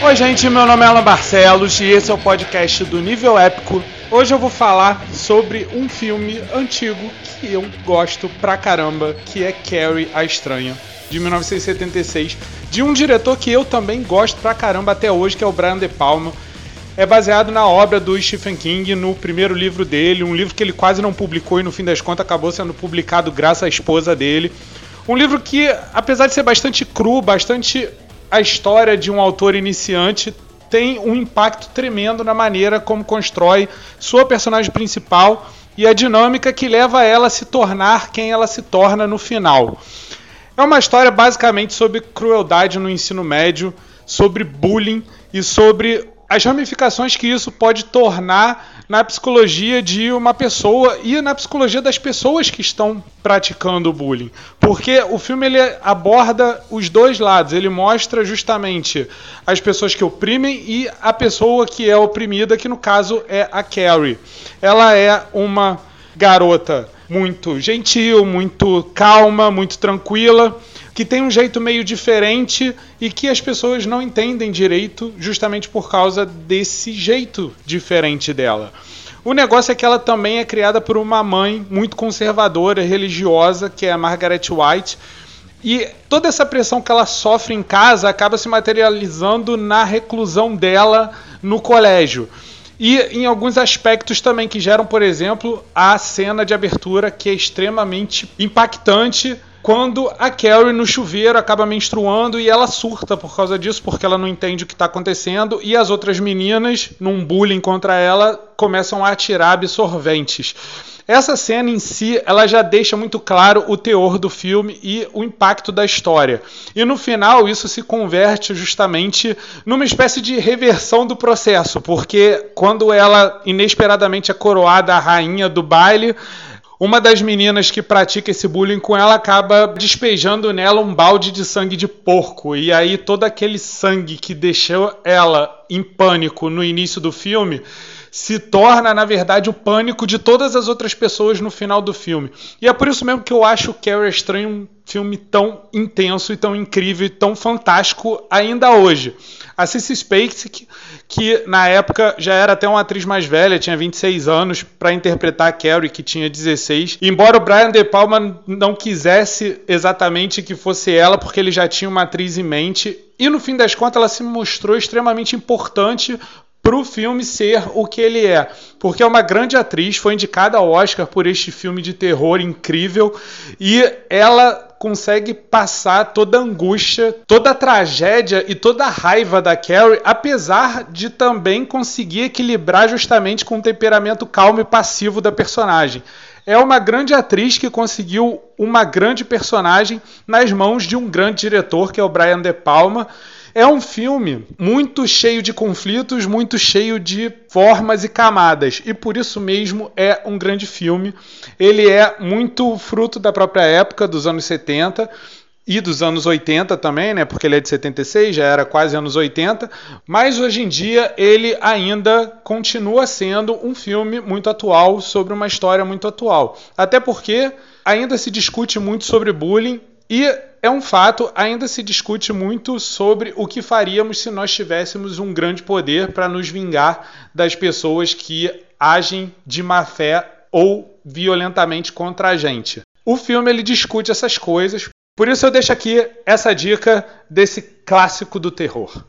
Oi, gente, meu nome é Alan Barcelos e esse é o podcast do Nível Épico. Hoje eu vou falar sobre um filme antigo que eu gosto pra caramba, que é Carrie a Estranha, de 1976, de um diretor que eu também gosto pra caramba até hoje, que é o Brian De Palma. É baseado na obra do Stephen King, no primeiro livro dele, um livro que ele quase não publicou e no fim das contas acabou sendo publicado graças à esposa dele. Um livro que, apesar de ser bastante cru, bastante a história de um autor iniciante tem um impacto tremendo na maneira como constrói sua personagem principal e a dinâmica que leva ela a se tornar quem ela se torna no final. É uma história basicamente sobre crueldade no ensino médio, sobre bullying e sobre as ramificações que isso pode tornar na psicologia de uma pessoa e na psicologia das pessoas que estão praticando o bullying. Porque o filme ele aborda os dois lados, ele mostra justamente as pessoas que oprimem e a pessoa que é oprimida, que no caso é a Carrie. Ela é uma garota muito gentil, muito calma, muito tranquila, que tem um jeito meio diferente e que as pessoas não entendem direito justamente por causa desse jeito diferente dela. O negócio é que ela também é criada por uma mãe muito conservadora, religiosa, que é a Margaret White. E toda essa pressão que ela sofre em casa acaba se materializando na reclusão dela no colégio. E em alguns aspectos também que geram, por exemplo, a cena de abertura que é extremamente impactante quando a Carrie no chuveiro acaba menstruando e ela surta por causa disso, porque ela não entende o que está acontecendo, e as outras meninas, num bullying contra ela, começam a atirar absorventes. Essa cena em si, ela já deixa muito claro o teor do filme e o impacto da história. E no final, isso se converte justamente numa espécie de reversão do processo, porque quando ela inesperadamente é coroada a rainha do baile, uma das meninas que pratica esse bullying com ela acaba despejando nela um balde de sangue de porco. E aí todo aquele sangue que deixou ela em pânico no início do filme se torna, na verdade, o pânico de todas as outras pessoas no final do filme. E é por isso mesmo que eu acho Carrie Estranho um filme tão intenso e tão incrível e tão fantástico ainda hoje. A Cissy Spacek, que na época já era até uma atriz mais velha, tinha 26 anos, para interpretar a Carrie, que tinha 16. E embora o Brian De Palma não quisesse exatamente que fosse ela, porque ele já tinha uma atriz em mente, e no fim das contas ela se mostrou extremamente importante para o filme ser o que ele é. Porque é uma grande atriz, foi indicada ao Oscar por este filme de terror incrível e ela consegue passar toda a angústia, toda a tragédia e toda a raiva da Carrie, apesar de também conseguir equilibrar justamente com o temperamento calmo e passivo da personagem. É uma grande atriz que conseguiu uma grande personagem nas mãos de um grande diretor, que é o Brian De Palma. É um filme muito cheio de conflitos, muito cheio de formas e camadas, e por isso mesmo é um grande filme. Ele é muito fruto da própria época, dos anos 70 e dos anos 80 também, né? Porque ele é de 76, já era quase anos 80, mas hoje em dia ele ainda continua sendo um filme muito atual sobre uma história muito atual. Até porque ainda se discute muito sobre bullying e é um fato, ainda se discute muito sobre o que faríamos se nós tivéssemos um grande poder para nos vingar das pessoas que agem de má fé ou violentamente contra a gente. O filme ele discute essas coisas, por isso eu deixo aqui essa dica desse clássico do terror.